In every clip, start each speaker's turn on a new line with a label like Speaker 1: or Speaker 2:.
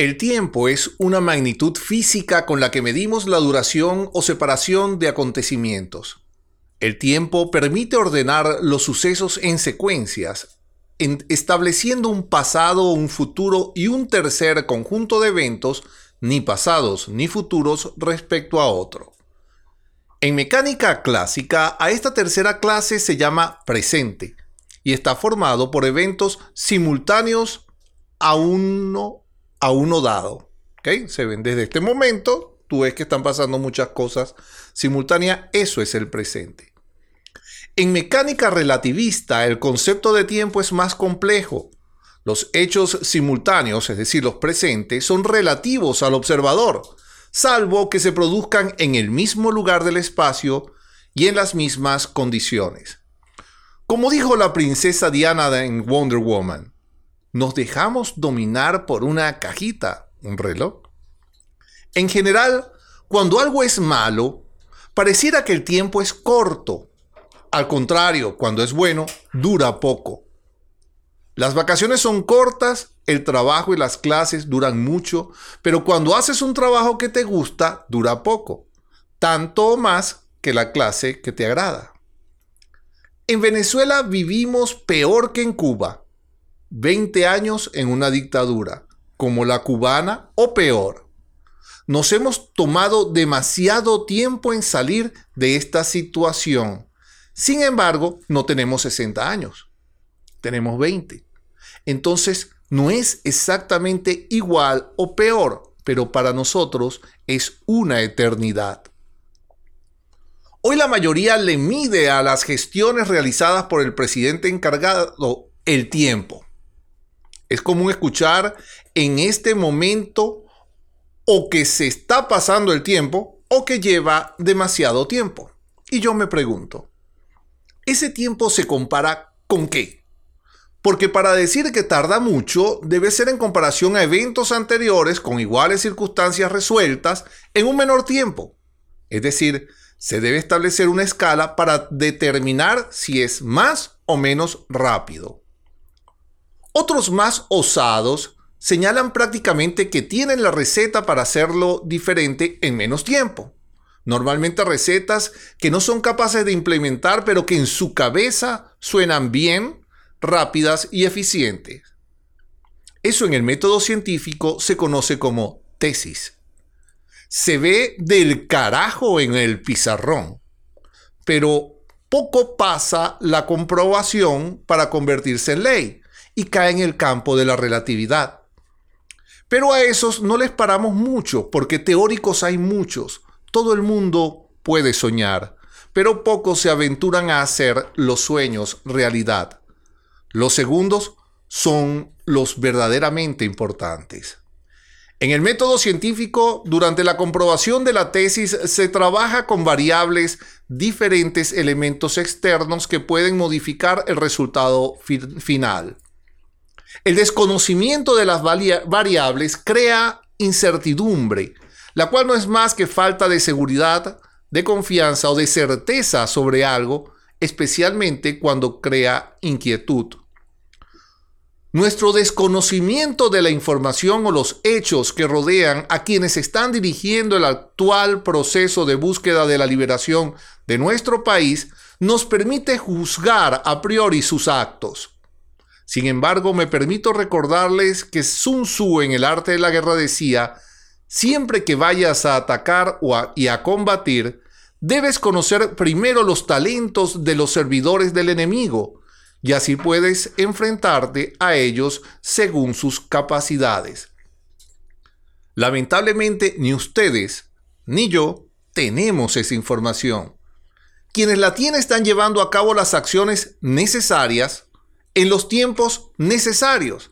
Speaker 1: El tiempo es una magnitud física con la que medimos la duración o separación de acontecimientos. El tiempo permite ordenar los sucesos en secuencias, estableciendo un pasado, un futuro y un tercer conjunto de eventos, ni pasados ni futuros respecto a otro. En mecánica clásica, a esta tercera clase se llama presente y está formado por eventos simultáneos a uno a uno dado. ¿okay? Se ven desde este momento, tú ves que están pasando muchas cosas simultáneas, eso es el presente. En mecánica relativista, el concepto de tiempo es más complejo. Los hechos simultáneos, es decir, los presentes, son relativos al observador, salvo que se produzcan en el mismo lugar del espacio y en las mismas condiciones. Como dijo la princesa Diana en Wonder Woman, nos dejamos dominar por una cajita, un reloj. En general, cuando algo es malo, pareciera que el tiempo es corto. Al contrario, cuando es bueno, dura poco. Las vacaciones son cortas, el trabajo y las clases duran mucho, pero cuando haces un trabajo que te gusta, dura poco, tanto o más que la clase que te agrada. En Venezuela vivimos peor que en Cuba. 20 años en una dictadura, como la cubana o peor. Nos hemos tomado demasiado tiempo en salir de esta situación. Sin embargo, no tenemos 60 años, tenemos 20. Entonces, no es exactamente igual o peor, pero para nosotros es una eternidad. Hoy la mayoría le mide a las gestiones realizadas por el presidente encargado el tiempo. Es común escuchar en este momento o que se está pasando el tiempo o que lleva demasiado tiempo. Y yo me pregunto, ¿ese tiempo se compara con qué? Porque para decir que tarda mucho debe ser en comparación a eventos anteriores con iguales circunstancias resueltas en un menor tiempo. Es decir, se debe establecer una escala para determinar si es más o menos rápido. Otros más osados señalan prácticamente que tienen la receta para hacerlo diferente en menos tiempo. Normalmente recetas que no son capaces de implementar, pero que en su cabeza suenan bien, rápidas y eficientes. Eso en el método científico se conoce como tesis. Se ve del carajo en el pizarrón, pero poco pasa la comprobación para convertirse en ley y cae en el campo de la relatividad. Pero a esos no les paramos mucho, porque teóricos hay muchos. Todo el mundo puede soñar, pero pocos se aventuran a hacer los sueños realidad. Los segundos son los verdaderamente importantes. En el método científico, durante la comprobación de la tesis, se trabaja con variables, diferentes elementos externos que pueden modificar el resultado final. El desconocimiento de las variables crea incertidumbre, la cual no es más que falta de seguridad, de confianza o de certeza sobre algo, especialmente cuando crea inquietud. Nuestro desconocimiento de la información o los hechos que rodean a quienes están dirigiendo el actual proceso de búsqueda de la liberación de nuestro país nos permite juzgar a priori sus actos. Sin embargo, me permito recordarles que Sun Tzu en el arte de la guerra decía, siempre que vayas a atacar o y a combatir, debes conocer primero los talentos de los servidores del enemigo, y así puedes enfrentarte a ellos según sus capacidades. Lamentablemente, ni ustedes ni yo tenemos esa información. Quienes la tienen están llevando a cabo las acciones necesarias en los tiempos necesarios.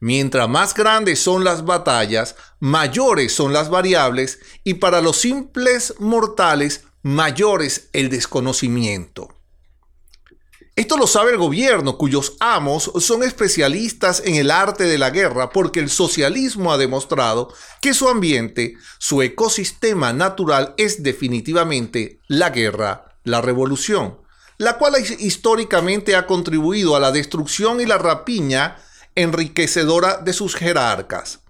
Speaker 1: Mientras más grandes son las batallas, mayores son las variables y para los simples mortales, mayores el desconocimiento. Esto lo sabe el gobierno, cuyos amos son especialistas en el arte de la guerra, porque el socialismo ha demostrado que su ambiente, su ecosistema natural es definitivamente la guerra, la revolución la cual históricamente ha contribuido a la destrucción y la rapiña enriquecedora de sus jerarcas.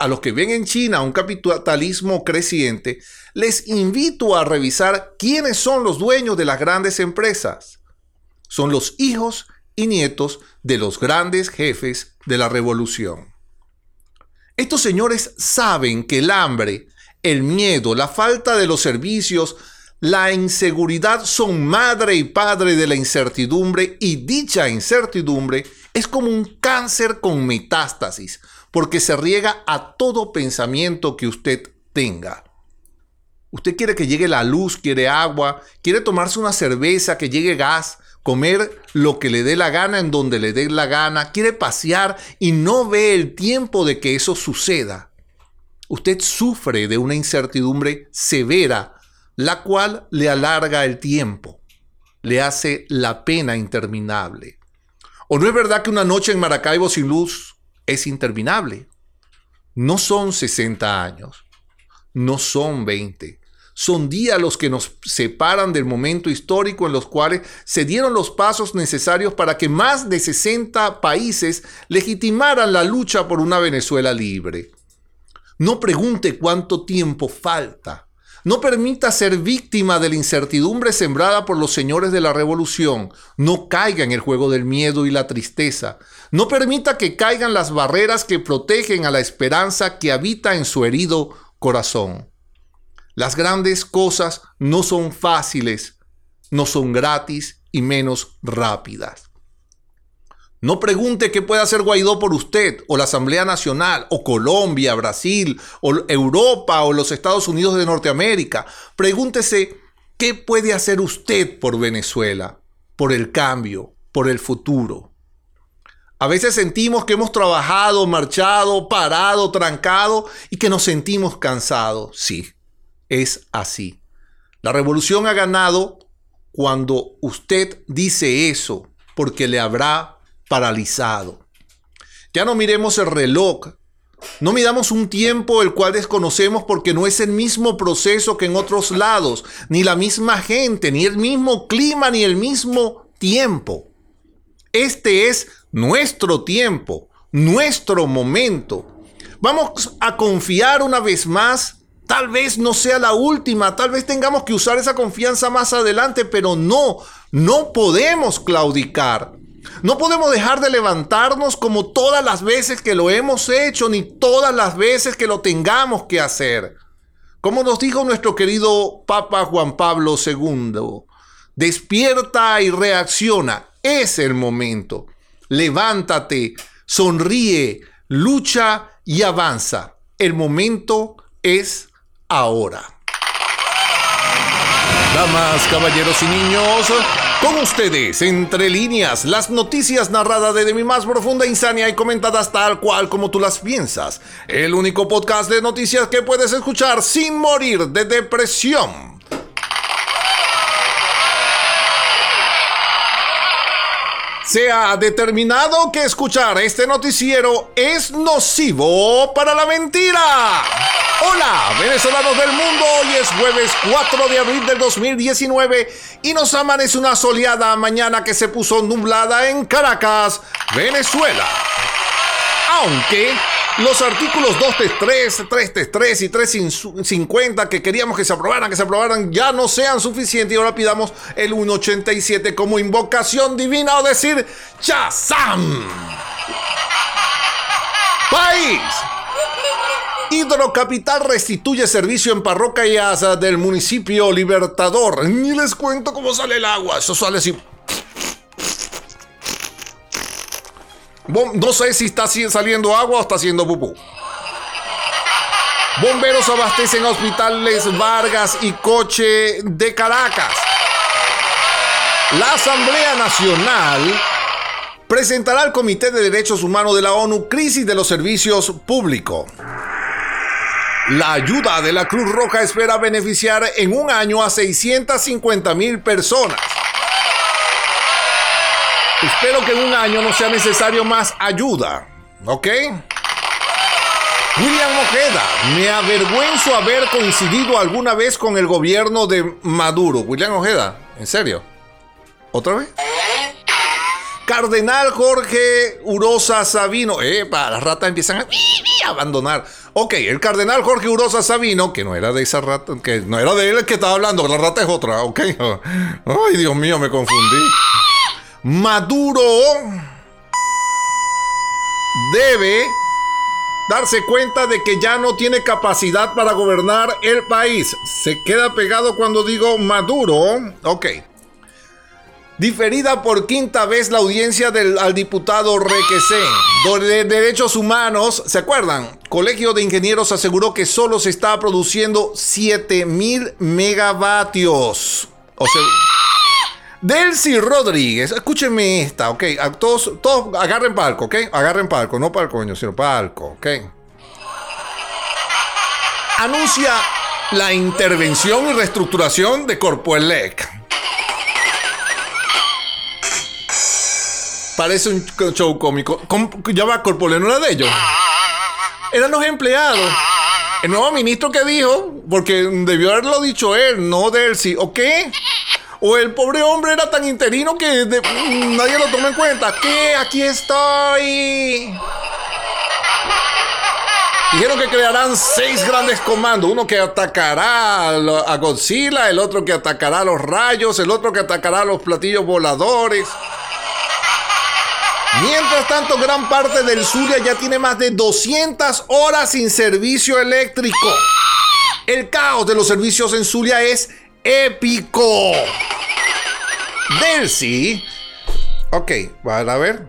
Speaker 1: a los que ven en China un capitalismo creciente, les invito a revisar quiénes son los dueños de las grandes empresas. Son los hijos y nietos de los grandes jefes de la revolución. Estos señores saben que el hambre, el miedo, la falta de los servicios, la inseguridad son madre y padre de la incertidumbre y dicha incertidumbre es como un cáncer con metástasis, porque se riega a todo pensamiento que usted tenga. Usted quiere que llegue la luz, quiere agua, quiere tomarse una cerveza, que llegue gas, comer lo que le dé la gana en donde le dé la gana, quiere pasear y no ve el tiempo de que eso suceda. Usted sufre de una incertidumbre severa, la cual le alarga el tiempo, le hace la pena interminable. ¿O no es verdad que una noche en Maracaibo sin luz es interminable? No son 60 años, no son 20, son días los que nos separan del momento histórico en los cuales se dieron los pasos necesarios para que más de 60 países legitimaran la lucha por una Venezuela libre. No pregunte cuánto tiempo falta. No permita ser víctima de la incertidumbre sembrada por los señores de la revolución. No caiga en el juego del miedo y la tristeza. No permita que caigan las barreras que protegen a la esperanza que habita en su herido corazón. Las grandes cosas no son fáciles, no son gratis y menos rápidas. No pregunte qué puede hacer Guaidó por usted, o la Asamblea Nacional, o Colombia, Brasil, o Europa, o los Estados Unidos de Norteamérica. Pregúntese qué puede hacer usted por Venezuela, por el cambio, por el futuro. A veces sentimos que hemos trabajado, marchado, parado, trancado y que nos sentimos cansados. Sí, es así. La revolución ha ganado cuando usted dice eso, porque le habrá paralizado. Ya no miremos el reloj, no midamos un tiempo el cual desconocemos porque no es el mismo proceso que en otros lados, ni la misma gente, ni el mismo clima, ni el mismo tiempo. Este es nuestro tiempo, nuestro momento. Vamos a confiar una vez más. Tal vez no sea la última, tal vez tengamos que usar esa confianza más adelante, pero no, no podemos claudicar. No podemos dejar de levantarnos como todas las veces que lo hemos hecho, ni todas las veces que lo tengamos que hacer. Como nos dijo nuestro querido Papa Juan Pablo II, despierta y reacciona. Es el momento. Levántate, sonríe, lucha y avanza. El momento es ahora. Damas, caballeros y niños, con ustedes, entre líneas, las noticias narradas desde mi más profunda insania y comentadas tal cual como tú las piensas. El único podcast de noticias que puedes escuchar sin morir de depresión. Se ha determinado que escuchar este noticiero es nocivo para la mentira. Hola, venezolanos del mundo, hoy es jueves 4 de abril del 2019 y nos amanece una soleada mañana que se puso nublada en Caracas, Venezuela. Aunque los artículos 233, 333 y 350 que queríamos que se aprobaran, que se aprobaran, ya no sean suficientes y ahora pidamos el 187 como invocación divina o decir Chazam. País Hidrocapital restituye servicio en parroquias del municipio Libertador. Ni les cuento cómo sale el agua. Eso sale así. No sé si está saliendo agua o está haciendo pupú. Bomberos abastecen hospitales Vargas y Coche de Caracas. La Asamblea Nacional presentará al Comité de Derechos Humanos de la ONU crisis de los servicios públicos. La ayuda de la Cruz Roja espera beneficiar en un año a 650 mil personas. Espero que en un año no sea necesario más ayuda, ¿ok? William Ojeda, me avergüenzo haber coincidido alguna vez con el gobierno de Maduro. William Ojeda, ¿en serio? ¿Otra vez? Cardenal Jorge Urosa Sabino. Epa, las ratas empiezan a abandonar. Ok, el cardenal Jorge Urosa Sabino, que no era de esa rata, que no era de él el que estaba hablando, la rata es otra, ok. Ay, Dios mío, me confundí. Maduro debe darse cuenta de que ya no tiene capacidad para gobernar el país. Se queda pegado cuando digo Maduro. Ok. Diferida por quinta vez la audiencia del, al diputado Requesé de Derechos Humanos. ¿Se acuerdan? Colegio de Ingenieros aseguró que solo se está produciendo 7000 megavatios. O sea. Delcy Rodríguez, escúchenme esta, ok. Todos, todos agarren palco, ok. Agarren palco, no palco, coño, sino palco, ok. Anuncia la intervención y reestructuración de Corpoelec. Parece un show cómico. Ya va, Corpoelec no era de ellos. Eran los empleados. El nuevo ministro que dijo, porque debió haberlo dicho él, no Delcy, ¿ok? O el pobre hombre era tan interino que nadie lo toma en cuenta. ¿Qué? Aquí estoy. Dijeron que crearán seis grandes comandos. Uno que atacará a Godzilla, el otro que atacará a los rayos, el otro que atacará a los platillos voladores. Mientras tanto, gran parte del Zulia ya tiene más de 200 horas sin servicio eléctrico. El caos de los servicios en Zulia es épico. Delcy. Ok, van a ver.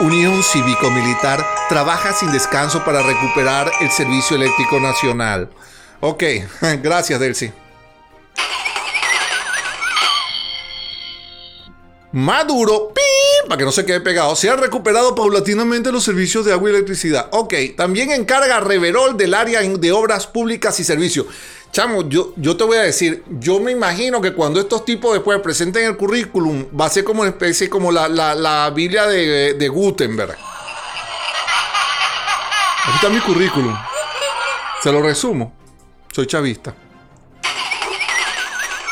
Speaker 1: Unión Cívico-Militar trabaja sin descanso para recuperar el servicio eléctrico nacional. Ok, gracias Delcy. Maduro, para que no se quede pegado, se han recuperado paulatinamente los servicios de agua y electricidad. Ok, también encarga Reverol del área de obras públicas y servicios. Chamo, yo, yo te voy a decir, yo me imagino que cuando estos tipos después presenten el currículum, va a ser como una especie, como la, Biblia de, de Gutenberg. Aquí está mi currículum. Se lo resumo. Soy chavista.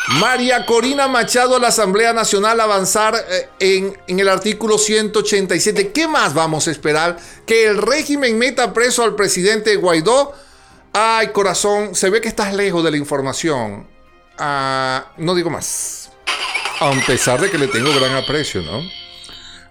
Speaker 1: María Corina Machado a la Asamblea Nacional avanzar eh, en, el artículo 187. ¿Qué más vamos a esperar? Que el régimen meta preso al presidente Guaidó Ay, corazón, se ve que estás lejos de la información. Ah, no digo más. A pesar de que le tengo gran aprecio, ¿no?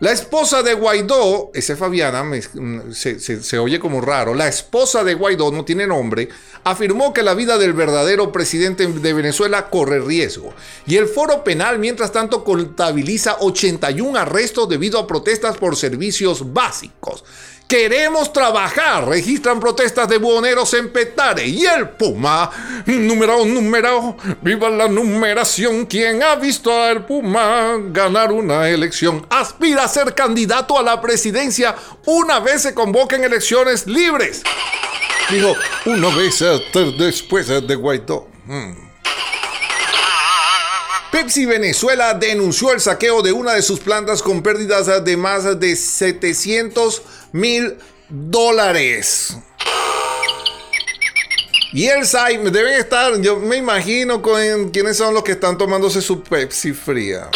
Speaker 1: La esposa de Guaidó, ese Fabiana, mm, se, se, oye como raro, la esposa de Guaidó, no tiene nombre, afirmó que la vida del verdadero presidente de Venezuela corre riesgo. Y el foro penal, mientras tanto, contabiliza 81 arrestos debido a protestas por servicios básicos. Queremos trabajar. Registran protestas de buhoneros en Petare. Y el Puma, número, número, viva la numeración. ¿Quién ha visto al Puma ganar una elección? Aspira a ser candidato a la presidencia una vez se convoquen elecciones libres. Dijo, una vez después de Guaidó. Hmm. Pepsi Venezuela denunció el saqueo de una de sus plantas con pérdidas de más de 700 mil dólares. Y el Saime deben estar, yo me imagino con quiénes son los que están tomándose su Pepsi fría.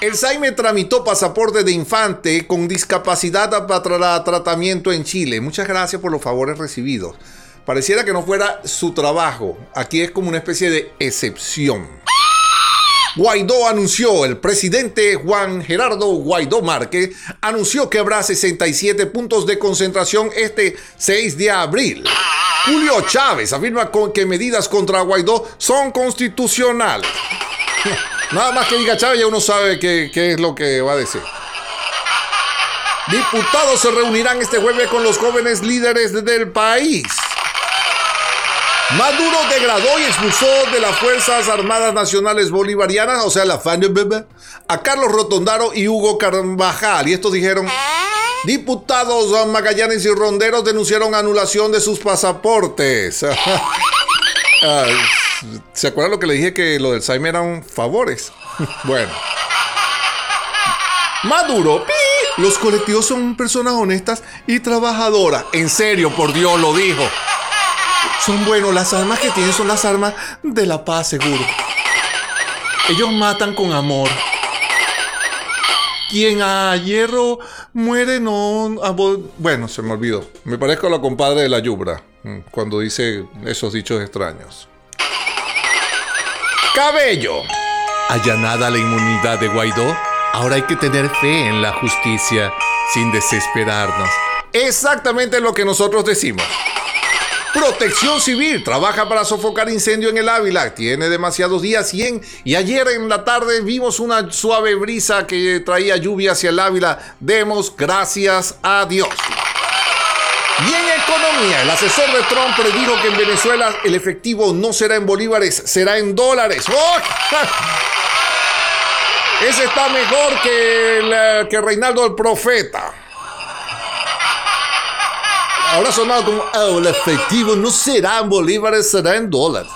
Speaker 1: El Saime tramitó pasaporte de infante con discapacidad para tratamiento en Chile. Muchas gracias por los favores recibidos. Pareciera que no fuera su trabajo. Aquí es como una especie de excepción. Guaidó anunció, el presidente Juan Gerardo Guaidó Márquez anunció que habrá 67 puntos de concentración este 6 de abril. Julio Chávez afirma que medidas contra Guaidó son constitucionales. Nada más que diga Chávez ya uno sabe qué, qué es lo que va a decir. Diputados se reunirán este jueves con los jóvenes líderes del país. Maduro degradó y expulsó de las Fuerzas Armadas Nacionales Bolivarianas, o sea, la FANBB, a Carlos Rotondaro y Hugo Carvajal. Y estos dijeron, diputados Magallanes y Ronderos denunciaron anulación de sus pasaportes. ¿Se acuerdan lo que le dije que lo del Saime eran favores? bueno. Maduro, los colectivos son personas honestas y trabajadoras. En serio, por Dios lo dijo. Son buenos, las armas que tienen son las armas de la paz, seguro. Ellos matan con amor. Quien a hierro muere no... Bueno, se me olvidó. Me parezco a la compadre de la Yubra mm, cuando dice esos dichos extraños. Cabello. ¿Allanada la inmunidad de Guaidó? Ahora hay que tener fe en la justicia sin desesperarnos. Exactamente lo que nosotros decimos. Protección Civil trabaja para sofocar incendio en el Ávila. Tiene demasiados días y, y ayer en la tarde vimos una suave brisa que traía lluvia hacia el Ávila. Demos gracias a Dios. Y en economía, el asesor de Trump predijo que en Venezuela el efectivo no será en bolívares, será en dólares. ¡Oh! Ese está mejor que, que Reinaldo el Profeta. Ahora sonado como, oh, el efectivo no será en bolívares, será en dólares.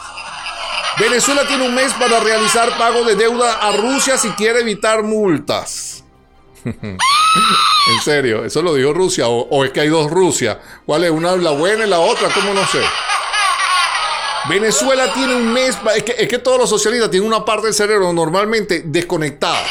Speaker 1: Venezuela tiene un mes para realizar pago de deuda a Rusia si quiere evitar multas. en serio, eso lo dijo Rusia, o, es que hay dos Rusia. ¿Cuál es? Una la buena y la otra, ¿cómo no sé? Venezuela tiene un mes, es que, es que todos los socialistas tienen una parte del cerebro normalmente desconectada.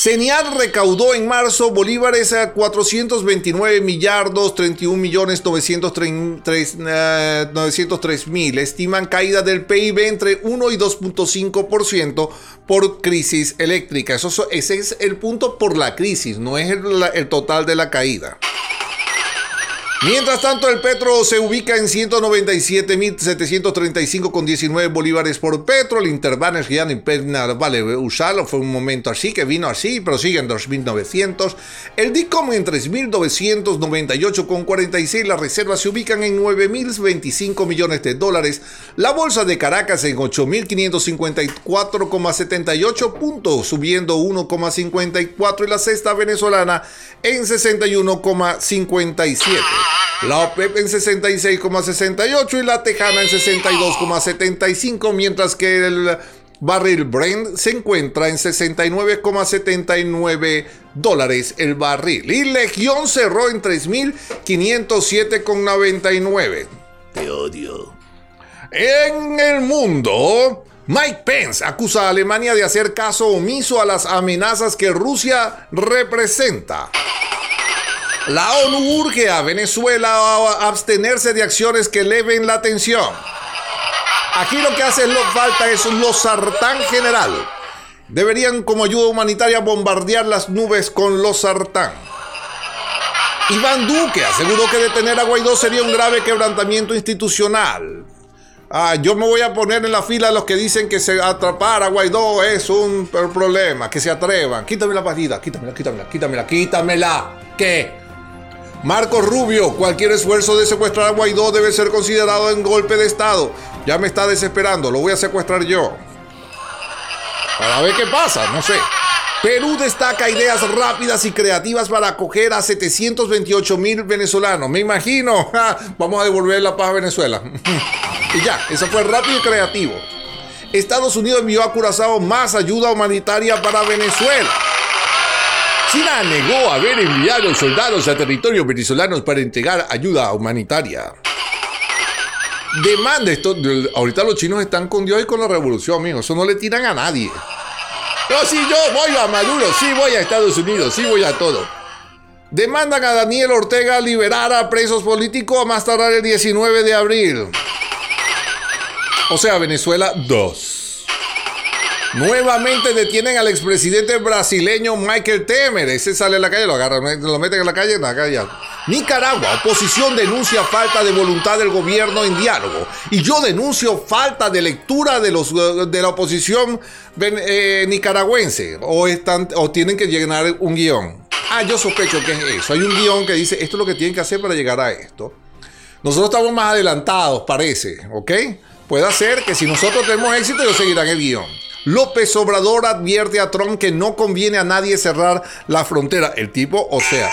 Speaker 1: CENIAR recaudó en marzo bolívares a 429 millardos 31 millones 903 eh, mil. Estiman caída del PIB entre 1 y 2.5% por crisis eléctrica. Eso, ese es el punto por la crisis, no es el total de la caída. Mientras tanto, el petro se ubica en 197.735 con 19 bolívares por petro. El interbanner ya pena vale usarlo, fue un momento así que vino así, pero sigue en 2.900. El DICOM en 3.998 con 46. Las reservas se ubican en 9.025 millones de dólares. La bolsa de Caracas en 8.554,78 puntos, subiendo 1,54. Y la cesta venezolana en 61,57. La OPEP en 66,68 y la Tejana en 62,75, mientras que el barril Brent se encuentra en 69,79 dólares el barril. Y Legión cerró en 3.507,99. Te odio. En el mundo, Mike Pence acusa a Alemania de hacer caso omiso a las amenazas que Rusia representa. La ONU urge a Venezuela a abstenerse de acciones que eleven la tensión. Aquí lo que hace falta es los sartán general. Deberían como ayuda humanitaria bombardear las nubes con los sartán. Iván Duque aseguró que detener a Guaidó sería un grave quebrantamiento institucional. Ah, yo me voy a poner en la fila de los que dicen que se atrapar a Guaidó es un problema, que se atrevan. Quítame la partida, quítamela, quítamela, quítamela, quítamela. ¿Qué? Marco Rubio, cualquier esfuerzo de secuestrar a Guaidó debe ser considerado en golpe de Estado. Ya me está desesperando, lo voy a secuestrar yo. Para ver qué pasa, no sé. Perú destaca ideas rápidas y creativas para acoger a 728 mil venezolanos. Me imagino. Vamos a devolver la paz a Venezuela. y ya, eso fue rápido y creativo. Estados Unidos envió a Curazao más ayuda humanitaria para Venezuela. China negó haber enviado soldados a territorios venezolanos para entregar ayuda humanitaria. Demanda esto. Ahorita los chinos están con Dios y con la revolución, amigos. Eso no le tiran a nadie. No, sí, yo voy a Maduro, sí voy a Estados Unidos, sí voy a todo. Demandan a Daniel Ortega liberar a presos políticos a más tardar el 19 de abril. O sea, Venezuela 2. Nuevamente detienen al expresidente brasileño Michael Temer. Ese sale a la calle, lo agarran, lo meten en la calle, en la calle. Nicaragua, oposición denuncia falta de voluntad del gobierno en diálogo. Y yo denuncio falta de lectura de, los, de la oposición eh, nicaragüense. O, están, o tienen que llenar un guion. Ah, yo sospecho que es eso. Hay un guion que dice esto es lo que tienen que hacer para llegar a esto. Nosotros estamos más adelantados, parece, ¿ok? Puede ser que si nosotros tenemos éxito, ellos seguirán el guion. López Obrador advierte a Trump que no conviene a nadie cerrar la frontera. El tipo, o sea,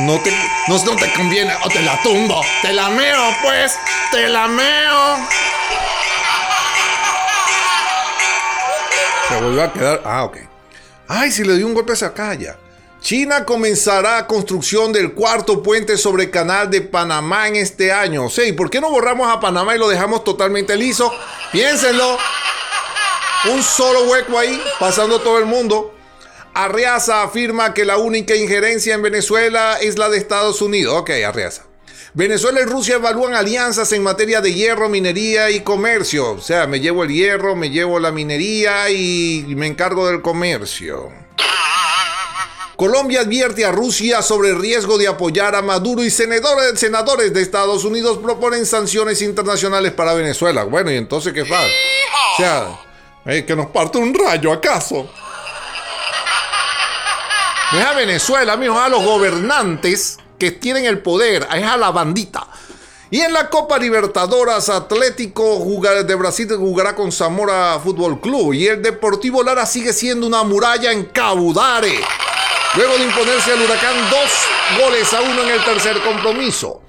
Speaker 1: no te, no, te conviene, o te la tumbo, te la meo, pues, te la meo. Se volvió a quedar. Ah, ok. Ay, si le dio un golpe a esa calle. China comenzará construcción del cuarto puente sobre el canal de Panamá en este año. O sea, ¿y por qué no borramos a Panamá y lo dejamos totalmente liso? Piénsenlo. Un solo hueco ahí, pasando todo el mundo. Arriaza afirma que la única injerencia en Venezuela es la de Estados Unidos. Ok, Arriaza. Venezuela y Rusia evalúan alianzas en materia de hierro, minería y comercio. O sea, me llevo el hierro, me llevo la minería y me encargo del comercio. Colombia advierte a Rusia sobre el riesgo de apoyar a Maduro y senadores, senadores de Estados Unidos proponen sanciones internacionales para Venezuela. Bueno, ¿y entonces qué pasa? O sea, que nos parte un rayo, ¿acaso? Es a Venezuela, mijo, a los gobernantes que tienen el poder, es a la bandita. Y en la Copa Libertadores, Atlético de Brasil jugará con Zamora Fútbol Club. Y el Deportivo Lara sigue siendo una muralla en Cabudare. Luego de imponerse al Huracán dos goles a uno en el tercer compromiso.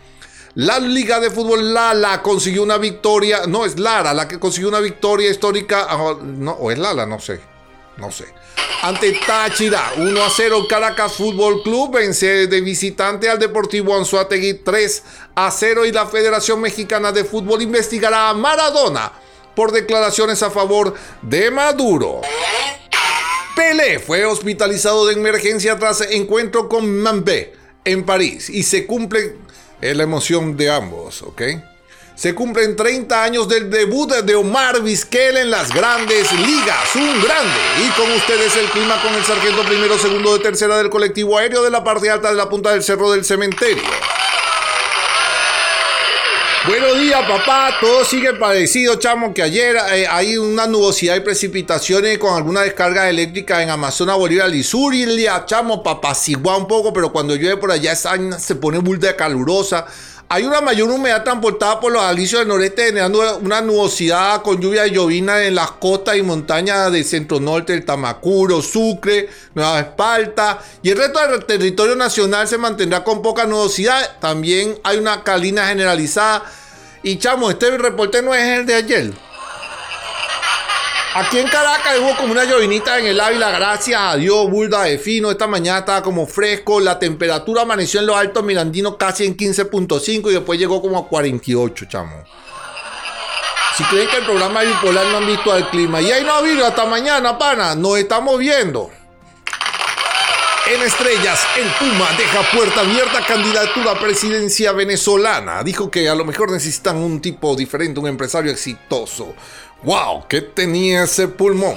Speaker 1: La Liga de Fútbol Lala consiguió una victoria. No, es Lara la que consiguió una victoria histórica. Ah, no, o es Lala, no sé. No sé ante Táchira. 1 a 0 Caracas Fútbol Club vence de visitante al Deportivo Anzuategui 3 a 0 y la Federación Mexicana de Fútbol investigará a Maradona por declaraciones a favor de Maduro. Pelé fue hospitalizado de emergencia tras encuentro con Mambé en París y se cumple la emoción de ambos, ¿ok? se cumplen 30 años del debut de Omar Vizquel en las grandes ligas. Un grande. Y con ustedes el clima con el sargento primero, segundo de tercera del colectivo aéreo de la parte alta de la punta del cerro del cementerio. Buenos días, papá. Todo sigue parecido, chamo, que ayer eh, hay una nubosidad y precipitaciones con alguna descarga eléctrica en Amazonas, Bolivia, y chamo, papá, un poco, pero cuando llueve por allá se pone de calurosa. Hay una mayor humedad transportada por los alisios del noreste, generando una nubosidad con lluvia y llovina en las costas y montañas del centro norte, del Tamacuro, Sucre, Nueva Esparta. Y el resto del territorio nacional se mantendrá con poca nubosidad. También hay una calina generalizada. Y chamo, este reporte no es el de ayer. Aquí en Caracas hubo como una llovinita en el Ávila, gracias a Dios, burda de fino. Esta mañana estaba como fresco, la temperatura amaneció en los altos mirandinos casi en 15.5 y después llegó como a 48, chamo. Si creen que el programa bipolar no han visto al clima, y ahí no ha habido hasta mañana, pana, nos estamos viendo. En estrellas, el Puma deja puerta abierta candidatura a presidencia venezolana. Dijo que a lo mejor necesitan un tipo diferente, un empresario exitoso. ¡Wow! ¿Qué tenía ese pulmón?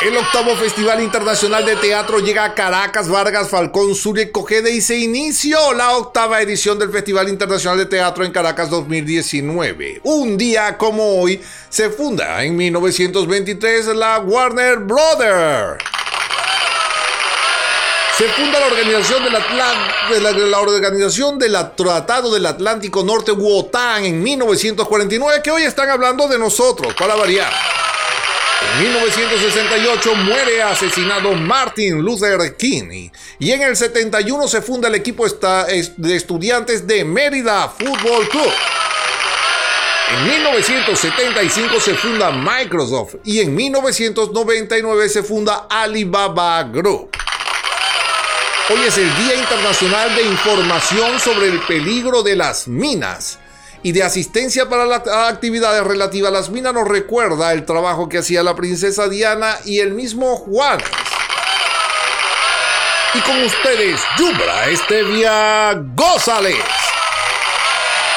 Speaker 1: El octavo Festival Internacional de Teatro llega a Caracas, Vargas, Falcón, y Cogede y se inició la octava edición del Festival Internacional de Teatro en Caracas 2019. Un día como hoy se funda en 1923 la Warner Brothers. Se funda la organización del, de la, organización del Tratado del Atlántico Norte, WOTAN, en 1949, que hoy están hablando de nosotros, para variar. En 1968 muere asesinado Martin Luther King y en el 71 se funda el equipo de estudiantes de Mérida Football Club. En 1975 se funda Microsoft y en 1999 se funda Alibaba Group. Hoy es el Día Internacional de Información sobre el peligro de las minas y de asistencia para las actividades relativas a las minas nos recuerda el trabajo que hacía la princesa Diana y el mismo Juan. Y con ustedes, Yubra Estevia Gózales.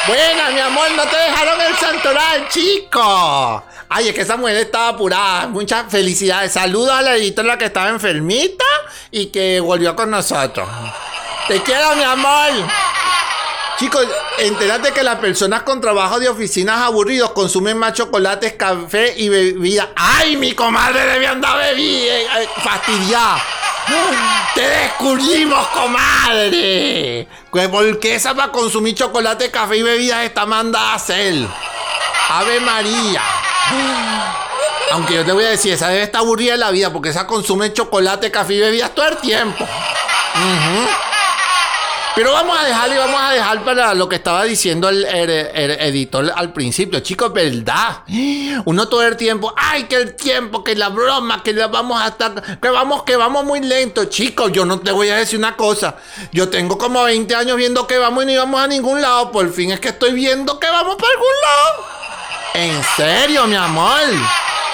Speaker 2: Buena, mi amor, no te dejaron el santoral, chico. Ay, es que esa mujer estaba apurada. Muchas felicidades. Saludos a la editora que estaba enfermita y que volvió con nosotros. Te quiero, mi amor. Chicos, enterate que las personas con trabajo de oficinas aburridos consumen más chocolates, café y bebida. ¡Ay, mi comadre debe andar bebida! Eh, eh, ¡Fastidiada! ¡Te descubrimos, comadre! Porque esa para consumir chocolate, café y bebidas está mandada a hacer. Ave María. Aunque yo te voy a decir, esa debe estar aburrida en la vida porque esa consume chocolate, café y bebidas todo el tiempo. Pero vamos a dejar y vamos a dejar para lo que estaba diciendo el, editor al principio. Chicos, verdad. Uno todo el tiempo, ay, que el tiempo, que la broma, que la vamos a estar, que vamos, que vamos muy lento. Chicos, yo no te voy a decir una cosa. Yo tengo como 20 años viendo que vamos y no íbamos a ningún lado. Por fin es que estoy viendo que vamos para algún lado. ¿En serio, mi amor?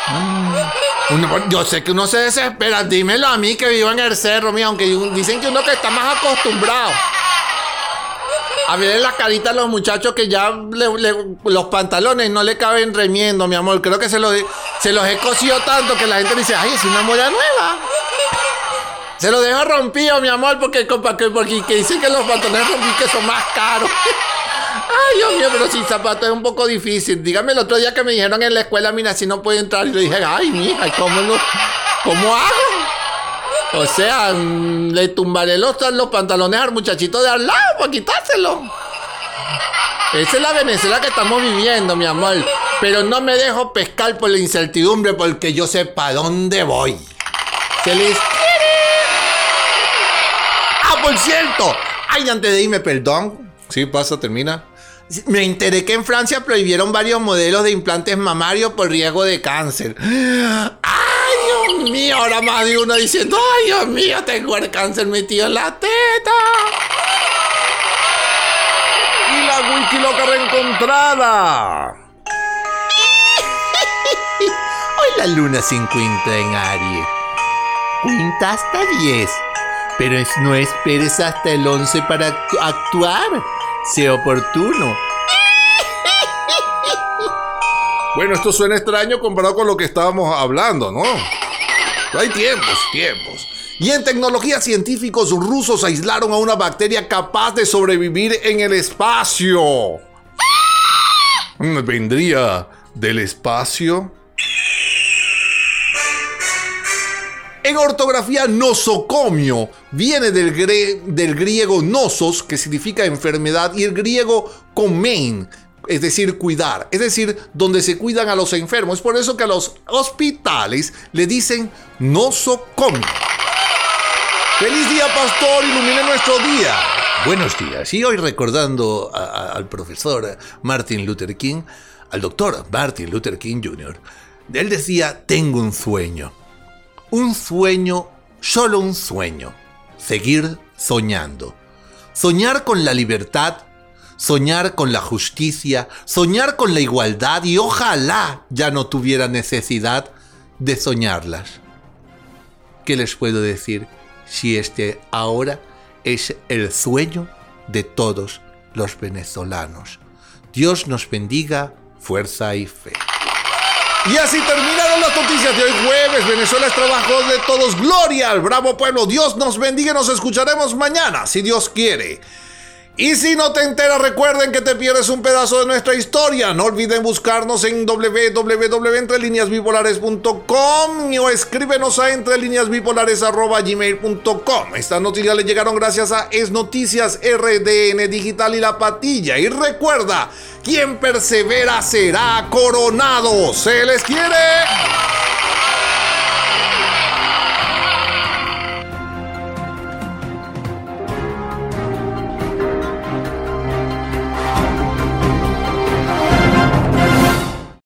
Speaker 2: Mm. yo sé que uno se desespera. Dímelo a mí que vivo en el cerro, mía, aunque dicen que uno que está más acostumbrado. A ver la carita a los muchachos que ya los pantalones no le caben remiendo, mi amor. Creo que se los, se los he cosido tanto que la gente dice, ay, es una moda nueva. Se lo dejo rompido, mi amor, porque, dicen que los pantalones rompidos son más caros. Ay, Dios mío, pero sin zapatos es un poco difícil. Dígame el otro día que me dijeron en la escuela, mira, si no puede entrar. Y le dije, ay, mija, ¿cómo, lo, ¿cómo hago? O sea, mm, le tumbaré los, los pantalones al muchachito de al lado para quitárselo. Esa es la Venezuela que estamos viviendo, mi amor. Pero no me dejo pescar por la incertidumbre porque yo sé para dónde voy. Se les quiere. Ah, por cierto. Ay, antes de irme, perdón.
Speaker 1: Sí, pasa, termina.
Speaker 2: Me enteré que en Francia prohibieron varios modelos de implantes mamarios por riesgo de cáncer. ¡Ay, Dios mío! Ahora más de uno diciendo, ¡ay, Dios mío! Tengo el cáncer metido en la teta.
Speaker 1: Y la wiki loca reencontrada.
Speaker 2: Hoy la luna se encuentra en Aries. Cuenta hasta 10. Pero no esperes hasta el 11 para actuar sea oportuno.
Speaker 1: Bueno, esto suena extraño comparado con lo que estábamos hablando, ¿no? hay tiempos, tiempos. Y en tecnología, científicos rusos aislaron a una bacteria capaz de sobrevivir en el espacio. ¿Vendría del espacio? En ortografía, nosocomio viene del, del, griego nosos, que significa enfermedad, y el griego comein, es decir, cuidar, es decir, donde se cuidan a los enfermos. Es por eso que a los hospitales le dicen nosocomio. ¡Feliz día, pastor! Ilumine nuestro día. Buenos días. Y hoy recordando al profesor Martin Luther King, al doctor Martin Luther King Jr., él decía, tengo un sueño un sueño, solo un sueño. Seguir soñando. Soñar con la libertad, soñar con la justicia, soñar con la igualdad y ojalá ya no tuviera necesidad de soñarlas. ¿Qué les puedo decir si este ahora es el sueño de todos los venezolanos? Dios nos bendiga, fuerza y fe. Y así terminaron las noticias de hoy jueves. Venezuela es trabajo de todos. Gloria al bravo pueblo. Dios nos bendiga y nos escucharemos mañana, si Dios quiere. Y si no te enteras, recuerden que te pierdes un pedazo de nuestra historia. No olviden buscarnos en www.entrelineasbipolares.com o escríbenos a entrelineasbipolares.gmail.com. Estas noticias le llegaron gracias a Es Noticias, RDN Digital y La Patilla. Y recuerda, quien persevera será coronado. Se les quiere.